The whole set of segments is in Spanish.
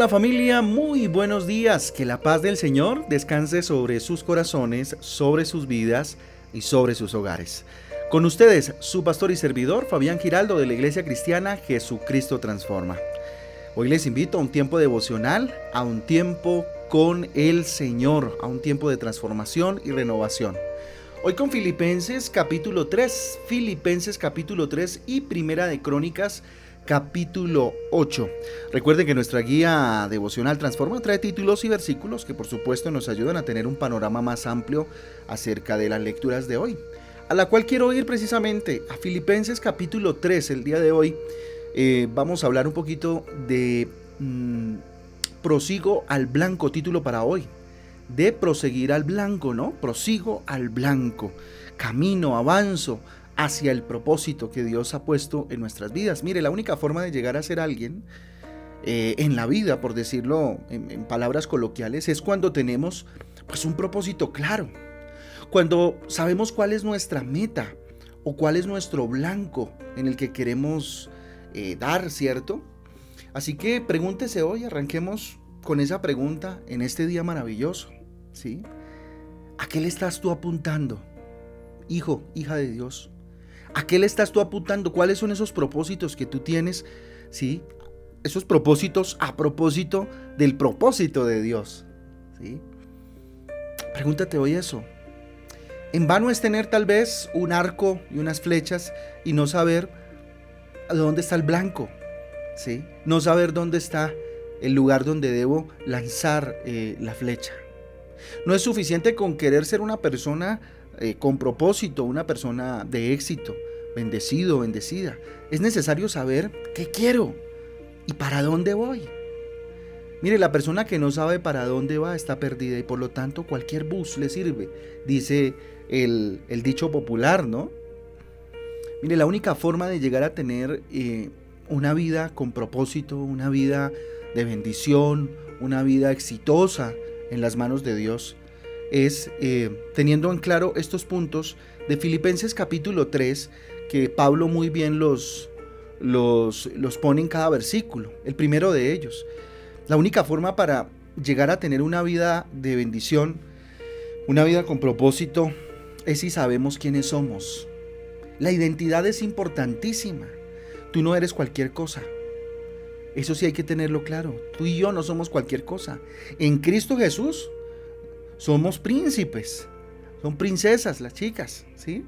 Hola familia, muy buenos días. Que la paz del Señor descanse sobre sus corazones, sobre sus vidas y sobre sus hogares. Con ustedes, su pastor y servidor, Fabián Giraldo de la Iglesia Cristiana Jesucristo Transforma. Hoy les invito a un tiempo devocional, a un tiempo con el Señor, a un tiempo de transformación y renovación. Hoy con Filipenses capítulo 3, Filipenses capítulo 3 y Primera de Crónicas capítulo 8. Recuerden que nuestra guía devocional Transforma trae títulos y versículos que por supuesto nos ayudan a tener un panorama más amplio acerca de las lecturas de hoy, a la cual quiero ir precisamente a Filipenses capítulo 3 el día de hoy. Eh, vamos a hablar un poquito de mm, prosigo al blanco, título para hoy. De proseguir al blanco, ¿no? Prosigo al blanco. Camino, avanzo, hacia el propósito que Dios ha puesto en nuestras vidas. Mire, la única forma de llegar a ser alguien eh, en la vida, por decirlo en, palabras coloquiales, es cuando tenemos pues un propósito claro, cuando sabemos cuál es nuestra meta o cuál es nuestro blanco en el que queremos eh, dar, ¿cierto? Así que pregúntese hoy, arranquemos con esa pregunta en este día maravilloso, ¿sí? ¿A qué le estás tú apuntando? Hijo, hija de Dios. ¿A qué le estás tú apuntando? ¿Cuáles son esos propósitos que tú tienes? ¿Sí? Esos propósitos a propósito del propósito de Dios. ¿Sí? Pregúntate hoy eso. En vano es tener tal vez un arco y unas flechas y no saber dónde está el blanco. ¿Sí? No saber dónde está el lugar donde debo lanzar eh, la flecha. No es suficiente con querer ser una persona eh, con propósito, una persona de éxito, bendecido, bendecida. Es necesario saber qué quiero y para dónde voy. Mire, la persona que no sabe para dónde va está perdida y por lo tanto cualquier bus le sirve, dice el, dicho popular, ¿no? Mire, la única forma de llegar a tener eh, una vida con propósito, una vida de bendición, una vida exitosa en las manos de Dios, es eh, teniendo en claro estos puntos de Filipenses capítulo 3, que Pablo muy bien los, los, los pone en cada versículo. El primero de ellos. La única forma para llegar a tener una vida de bendición, una vida con propósito, es si sabemos quiénes somos. La identidad es importantísima. Tú no eres cualquier cosa. Eso sí hay que tenerlo claro. Tú y yo no somos cualquier cosa. En Cristo Jesús somos príncipes, son princesas las chicas, ¿sí?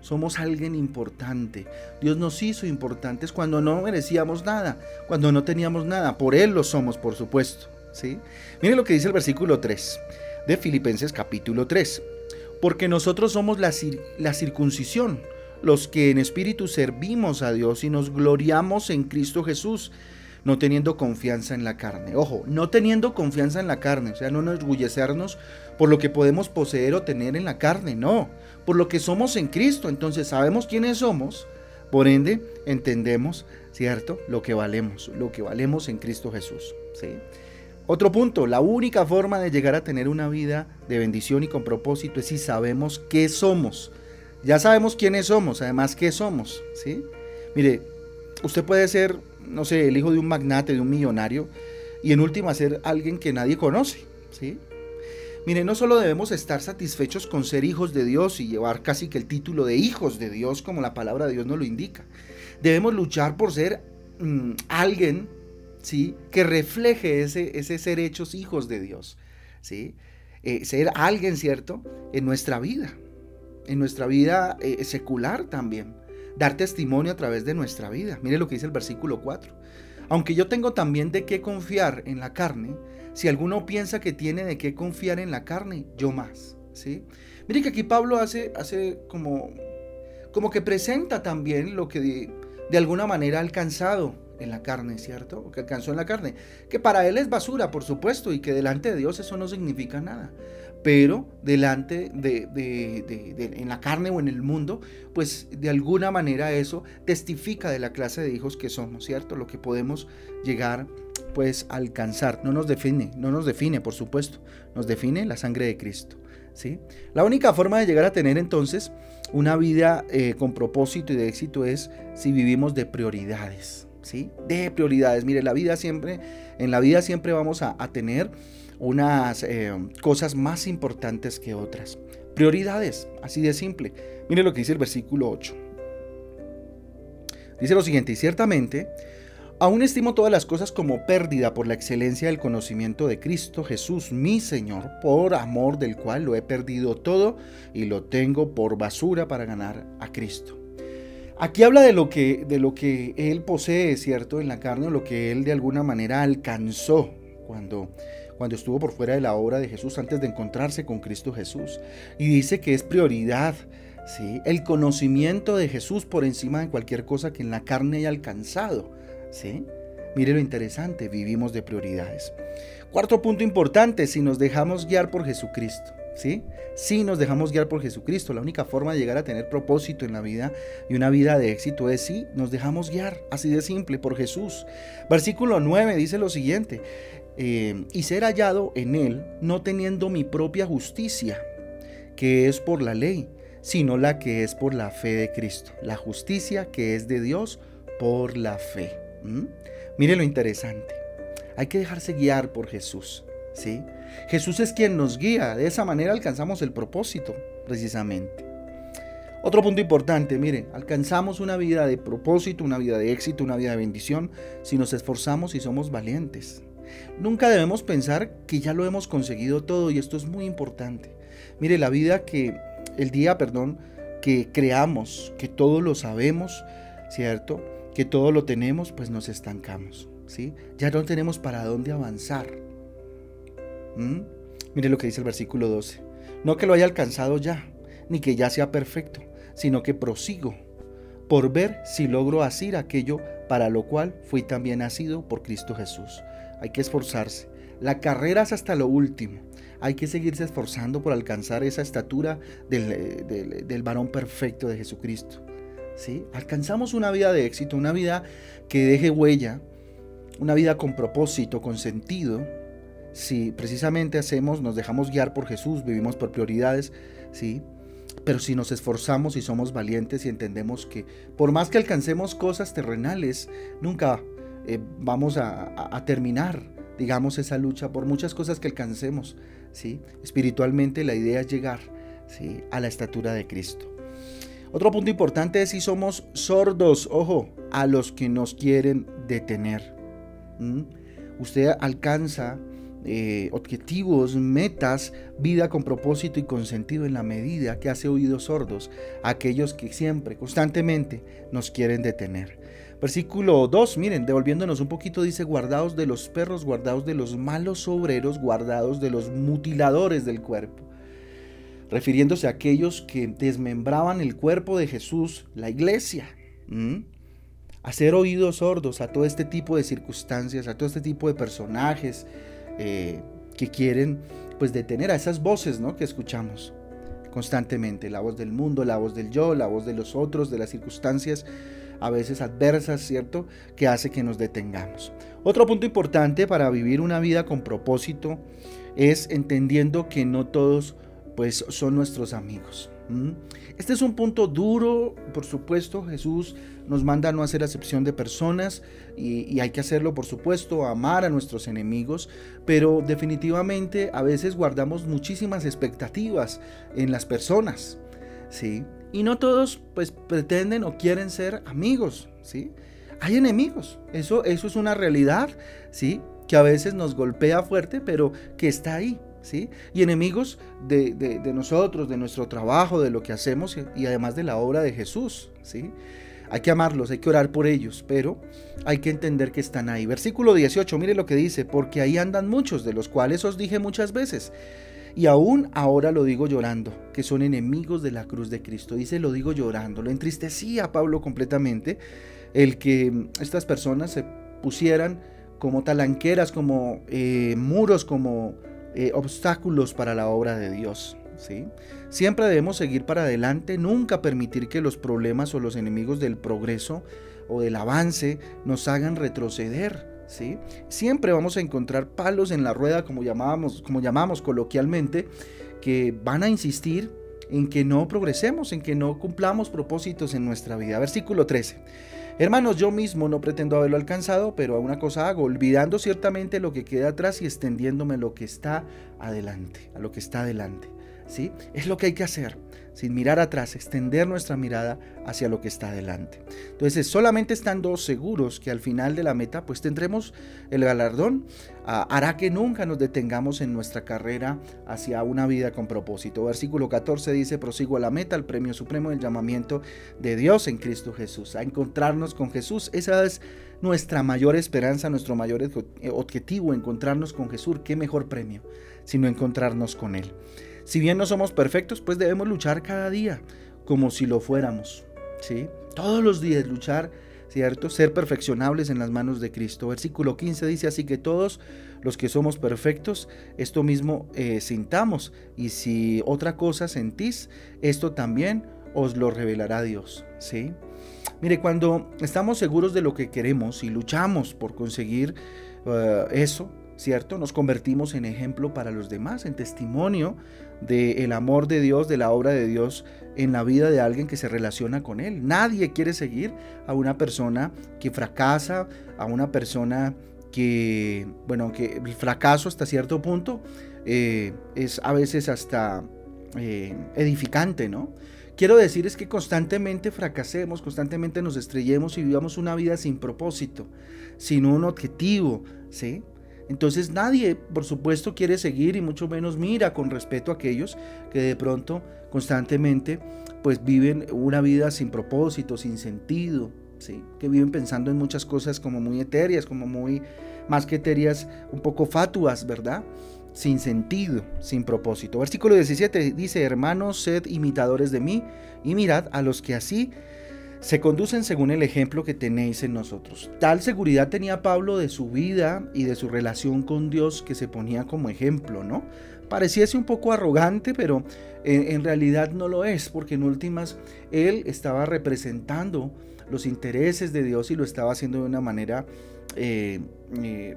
Somos alguien importante. Dios nos hizo importantes cuando no merecíamos nada, cuando no teníamos nada. Por Él lo somos, por supuesto. ¿sí? Mire lo que dice el versículo 3 de Filipenses capítulo 3. Porque nosotros somos la, la circuncisión, los que en espíritu servimos a Dios y nos gloriamos en Cristo Jesús no teniendo confianza en la carne. Ojo, no teniendo confianza en la carne, o sea, no enorgullecernos por lo que podemos poseer o tener en la carne, no, por lo que somos en Cristo. Entonces sabemos quiénes somos, por ende entendemos, ¿cierto? Lo que valemos, lo que valemos en Cristo Jesús, ¿sí? Otro punto, la única forma de llegar a tener una vida de bendición y con propósito es si sabemos qué somos. Ya sabemos quiénes somos, además qué somos, ¿sí? Mire, usted puede ser no sé, el hijo de un magnate, de un millonario, y en última ser alguien que nadie conoce, ¿sí? Mire, no solo debemos estar satisfechos con ser hijos de Dios y llevar casi que el título de hijos de Dios, como la palabra de Dios nos lo indica. Debemos luchar por ser mm, alguien, ¿sí? Que refleje ese, ese ser hechos hijos de Dios, ¿sí? Eh, ser alguien, ¿cierto? En nuestra vida, en nuestra vida eh, secular también dar testimonio a través de nuestra vida. Mire lo que dice el versículo 4. Aunque yo tengo también de qué confiar en la carne, si alguno piensa que tiene de qué confiar en la carne, yo más. ¿sí? Mire que aquí Pablo hace, hace como, como que presenta también lo que de, alguna manera ha alcanzado en la carne, ¿cierto? O que alcanzó en la carne. Que para él es basura, por supuesto, y que delante de Dios eso no significa nada pero delante de, en la carne o en el mundo, pues de alguna manera eso testifica de la clase de hijos que somos, ¿cierto? Lo que podemos llegar pues a alcanzar. No nos define, no nos define, por supuesto, nos define la sangre de Cristo, ¿sí? La única forma de llegar a tener entonces una vida eh, con propósito y de éxito es si vivimos de prioridades, ¿sí? De prioridades. Mire, la vida siempre, en la vida siempre vamos a, tener unas eh, cosas más importantes que otras. Prioridades, así de simple. Mire lo que dice el versículo 8. Dice lo siguiente, y ciertamente, aún estimo todas las cosas como pérdida por la excelencia del conocimiento de Cristo Jesús, mi Señor, por amor del cual lo he perdido todo y lo tengo por basura para ganar a Cristo. Aquí habla de lo que, de lo que él posee, ¿cierto? En la carne, lo que él de alguna manera alcanzó cuando, cuando estuvo por fuera de la obra de Jesús antes de encontrarse con Cristo Jesús. Y dice que es prioridad ¿sí? el conocimiento de Jesús por encima de cualquier cosa que en la carne haya alcanzado. ¿sí? Mire lo interesante, vivimos de prioridades. Cuarto punto importante, si nos dejamos guiar por Jesucristo. ¿Sí? Si nos dejamos guiar por Jesucristo, la única forma de llegar a tener propósito en la vida y una vida de éxito es si nos dejamos guiar, así de simple, por Jesús. Versículo 9 dice lo siguiente, eh, y ser hallado en Él, no teniendo mi propia justicia, que es por la ley, sino la que es por la fe de Cristo, la justicia que es de Dios por la fe. Mire lo interesante, hay que dejarse guiar por Jesús, ¿sí? Jesús es quien nos guía, de esa manera alcanzamos el propósito, precisamente. Otro punto importante, mire, alcanzamos una vida de propósito, una vida de éxito, una vida de bendición, si nos esforzamos y somos valientes. Nunca debemos pensar que ya lo hemos conseguido todo y esto es muy importante. Mire, la vida que el día, perdón, que creamos que todo lo sabemos, ¿cierto? Que todo lo tenemos, pues nos estancamos, ¿sí? Ya no tenemos para dónde avanzar. ¿Mm? Mire lo que dice el versículo 12. No que lo haya alcanzado ya, ni que ya sea perfecto, sino que prosigo por ver si logro asir aquello para lo cual fui también nacido por Cristo Jesús. Hay que esforzarse. La carrera es hasta lo último hay que seguirse esforzando por alcanzar esa estatura del, varón perfecto de Jesucristo. ¿sí? Alcanzamos una vida de éxito, una vida que deje huella, una vida con propósito, con sentido, si precisamente hacemos, nos dejamos guiar por Jesús, vivimos por prioridades, ¿sí? Pero si nos esforzamos y somos valientes y entendemos que por más que alcancemos cosas terrenales, nunca eh, vamos a terminar, digamos, esa lucha por muchas cosas que alcancemos. Espiritualmente la idea es llegar ¿sí? a la estatura de Cristo. Otro punto importante es si somos sordos, ojo, a los que nos quieren detener. Usted alcanza eh, objetivos, metas, vida con propósito y con sentido en la medida que hace oídos sordos a aquellos que siempre, constantemente nos quieren detener. Versículo 2, miren, devolviéndonos un poquito, dice, guardados de los perros, guardados de los malos obreros, guardados de los mutiladores del cuerpo. Refiriéndose a aquellos que desmembraban el cuerpo de Jesús, la iglesia. Hacer oídos sordos a todo este tipo de circunstancias, a todo este tipo de personajes eh, que quieren pues detener a esas voces ¿no? que escuchamos constantemente, la voz del mundo, la voz del yo, la voz de los otros, de las circunstancias a veces adversas, ¿cierto? Que hace que nos detengamos. Otro punto importante para vivir una vida con propósito es entendiendo que no todos pues son nuestros amigos. Este es un punto duro, por supuesto, Jesús nos manda a no hacer acepción de personas y, y, hay que hacerlo, por supuesto, amar a nuestros enemigos, pero definitivamente a veces guardamos muchísimas expectativas en las personas, ¿sí? Y no todos pues pretenden o quieren ser amigos, ¿sí? Hay enemigos, eso, eso es una realidad, ¿sí? Que a veces nos golpea fuerte, pero que está ahí, ¿sí? Y enemigos de, de, nosotros, de nuestro trabajo, de lo que hacemos y además de la obra de Jesús, ¿sí? Hay que amarlos, hay que orar por ellos, pero hay que entender que están ahí. Versículo 18, mire lo que dice, porque ahí andan muchos, de los cuales os dije muchas veces y aún ahora lo digo llorando, que son enemigos de la cruz de Cristo. Dice, lo digo llorando. Lo entristecía a Pablo completamente el que estas personas se pusieran como talanqueras, como eh, muros, como eh, obstáculos para la obra de Dios. ¿sí? Siempre debemos seguir para adelante, nunca permitir que los problemas o los enemigos del progreso o del avance nos hagan retroceder. Siempre vamos a encontrar palos en la rueda, como llamábamos, como llamamos coloquialmente, que van a insistir en que no progresemos, en que no cumplamos propósitos en nuestra vida. Versículo 13. Hermanos, yo mismo no pretendo haberlo alcanzado, pero a una cosa hago, olvidando ciertamente lo que queda atrás y extendiéndome lo que está adelante, a lo que está adelante. ¿Sí? Es lo que hay que hacer sin mirar atrás, extender nuestra mirada hacia lo que está adelante. Entonces, solamente estando seguros que al final de la meta, pues tendremos el galardón, ah, hará que nunca nos detengamos en nuestra carrera hacia una vida con propósito. Versículo 14 dice, prosigo a la meta, al premio supremo del llamamiento de Dios en Cristo Jesús, a encontrarnos con Jesús. Esa es nuestra mayor esperanza, nuestro mayor objetivo, encontrarnos con Jesús. ¿Qué mejor premio sino encontrarnos con Él? Si bien no somos perfectos, pues debemos luchar cada día como si lo fuéramos. ¿sí? Todos los días luchar, ¿cierto? Ser perfeccionables en las manos de Cristo. Versículo 15 dice, así que todos los que somos perfectos, esto mismo eh, sintamos. Y si otra cosa sentís, esto también os lo revelará Dios. ¿sí? Mire, cuando estamos seguros de lo que queremos y luchamos por conseguir eh, eso, ¿cierto? Nos convertimos en ejemplo para los demás, en testimonio del amor de Dios, de la obra de Dios en la vida de alguien que se relaciona con Él. Nadie quiere seguir a una persona que fracasa, a una persona que, bueno, que el fracaso hasta cierto punto eh, es a veces hasta eh, edificante, ¿no? Quiero decir es que constantemente fracasemos, constantemente nos estrellemos y vivamos una vida sin propósito, sin un objetivo, ¿sí? Entonces nadie, por supuesto, quiere seguir y mucho menos mira con respeto a aquellos que de pronto constantemente pues viven una vida sin propósito, sin sentido, ¿sí? que viven pensando en muchas cosas como muy etéreas, como muy más que etéreas, un poco fatuas, ¿verdad? Sin sentido, sin propósito. Versículo 17 dice, hermanos, sed imitadores de mí y mirad a los que así se conducen según el ejemplo que tenéis en nosotros. Tal seguridad tenía Pablo de su vida y de su relación con Dios que se ponía como ejemplo, ¿no? Pareciese un poco arrogante, pero en, realidad no lo es, porque en últimas él estaba representando los intereses de Dios y lo estaba haciendo de una manera, eh, eh,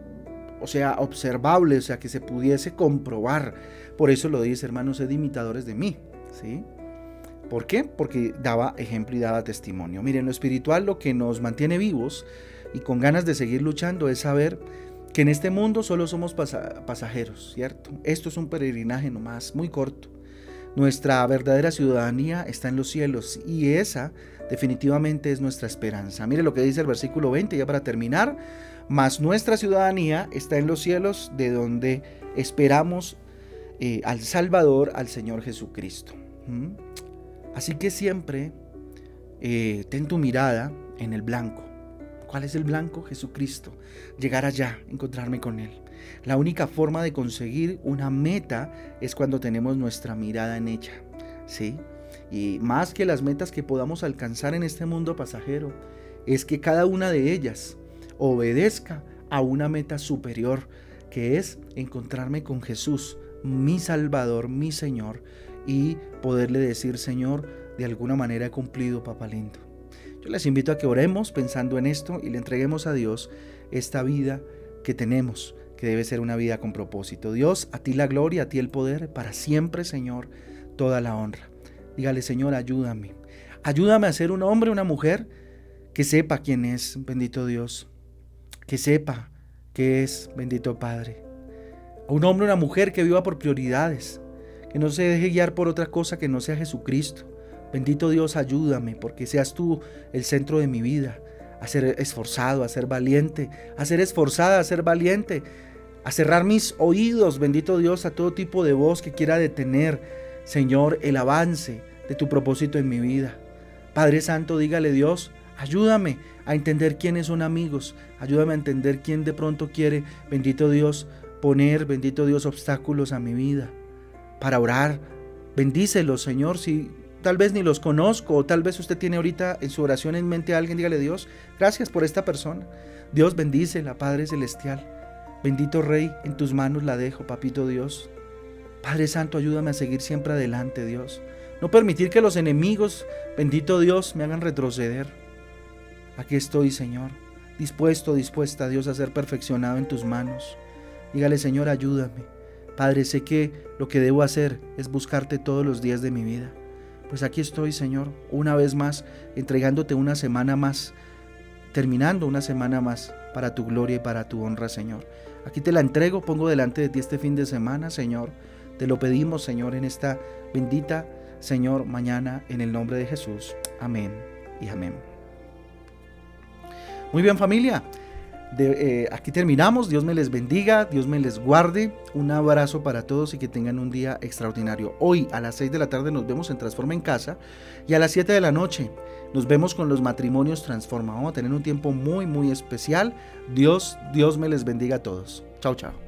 o sea, observable, o sea, que se pudiese comprobar. Por eso lo dice, hermanos, sed imitadores de mí, ¿sí? ¿Por qué? Porque daba ejemplo y daba testimonio. Miren, lo espiritual lo que nos mantiene vivos y con ganas de seguir luchando es saber que en este mundo solo somos pasajeros, ¿cierto? Esto es un peregrinaje nomás, muy corto. Nuestra verdadera ciudadanía está en los cielos y esa definitivamente es nuestra esperanza. Mire lo que dice el versículo 20, ya para terminar. Mas nuestra ciudadanía está en los cielos, de donde esperamos eh, al Salvador, al Señor Jesucristo. ¿Mm? Así que siempre eh, ten tu mirada en el blanco. ¿Cuál es el blanco? Jesucristo. Llegar allá, encontrarme con Él. La única forma de conseguir una meta es cuando tenemos nuestra mirada en ella. ¿Sí? Y más que las metas que podamos alcanzar en este mundo pasajero, es que cada una de ellas obedezca a una meta superior, que es encontrarme con Jesús, mi Salvador, mi Señor, y poderle decir, Señor, de alguna manera he cumplido, papá lindo. Yo les invito a que oremos pensando en esto y le entreguemos a Dios esta vida que tenemos, que debe ser una vida con propósito. Dios, a ti la gloria, a ti el poder, para siempre, Señor, toda la honra. Dígale, Señor, ayúdame. Ayúdame a ser un hombre, una mujer que sepa quién es, bendito Dios. Que sepa qué es, bendito Padre. Un hombre, una mujer que viva por prioridades, que no se deje guiar por otra cosa que no sea Jesucristo. Bendito Dios, ayúdame, porque seas tú el centro de mi vida, a ser esforzado, a ser valiente, a ser esforzada, a ser valiente, a cerrar mis oídos, bendito Dios, a todo tipo de voz que quiera detener, Señor, el avance de tu propósito en mi vida. Padre Santo, dígale Dios, ayúdame a entender quiénes son amigos, ayúdame a entender quién de pronto quiere, bendito Dios, poner, bendito Dios, obstáculos a mi vida para orar. Bendícelos, Señor, si tal vez ni los conozco o tal vez usted tiene ahorita en su oración en mente a alguien, dígale Dios, gracias por esta persona. Dios bendice la Padre Celestial. Bendito Rey, en tus manos la dejo, Papito Dios. Padre Santo, ayúdame a seguir siempre adelante, Dios. No permitir que los enemigos, bendito Dios, me hagan retroceder. Aquí estoy, Señor, dispuesto, dispuesta, Dios, a ser perfeccionado en tus manos. Dígale, Señor, ayúdame. Padre, sé que lo que debo hacer es buscarte todos los días de mi vida. pues aquí estoy, Señor, una vez más, entregándote una semana más, terminando una semana más para tu gloria y para tu honra, Señor. Aquí te la entrego, pongo delante de ti este fin de semana, Señor. Te lo pedimos, Señor, en esta bendita, Señor, mañana, en el nombre de Jesús. Amén y amén. Muy bien familia, eh, aquí terminamos. Dios me les bendiga, Dios me les guarde. Un abrazo para todos y que tengan un día extraordinario. Hoy a las 6 de la tarde nos vemos en Transforma en Casa y a las 7 de la noche nos vemos con los matrimonios Transforma. Vamos a tener un tiempo muy, muy especial. Dios, Dios me les bendiga a todos. Chao, chao.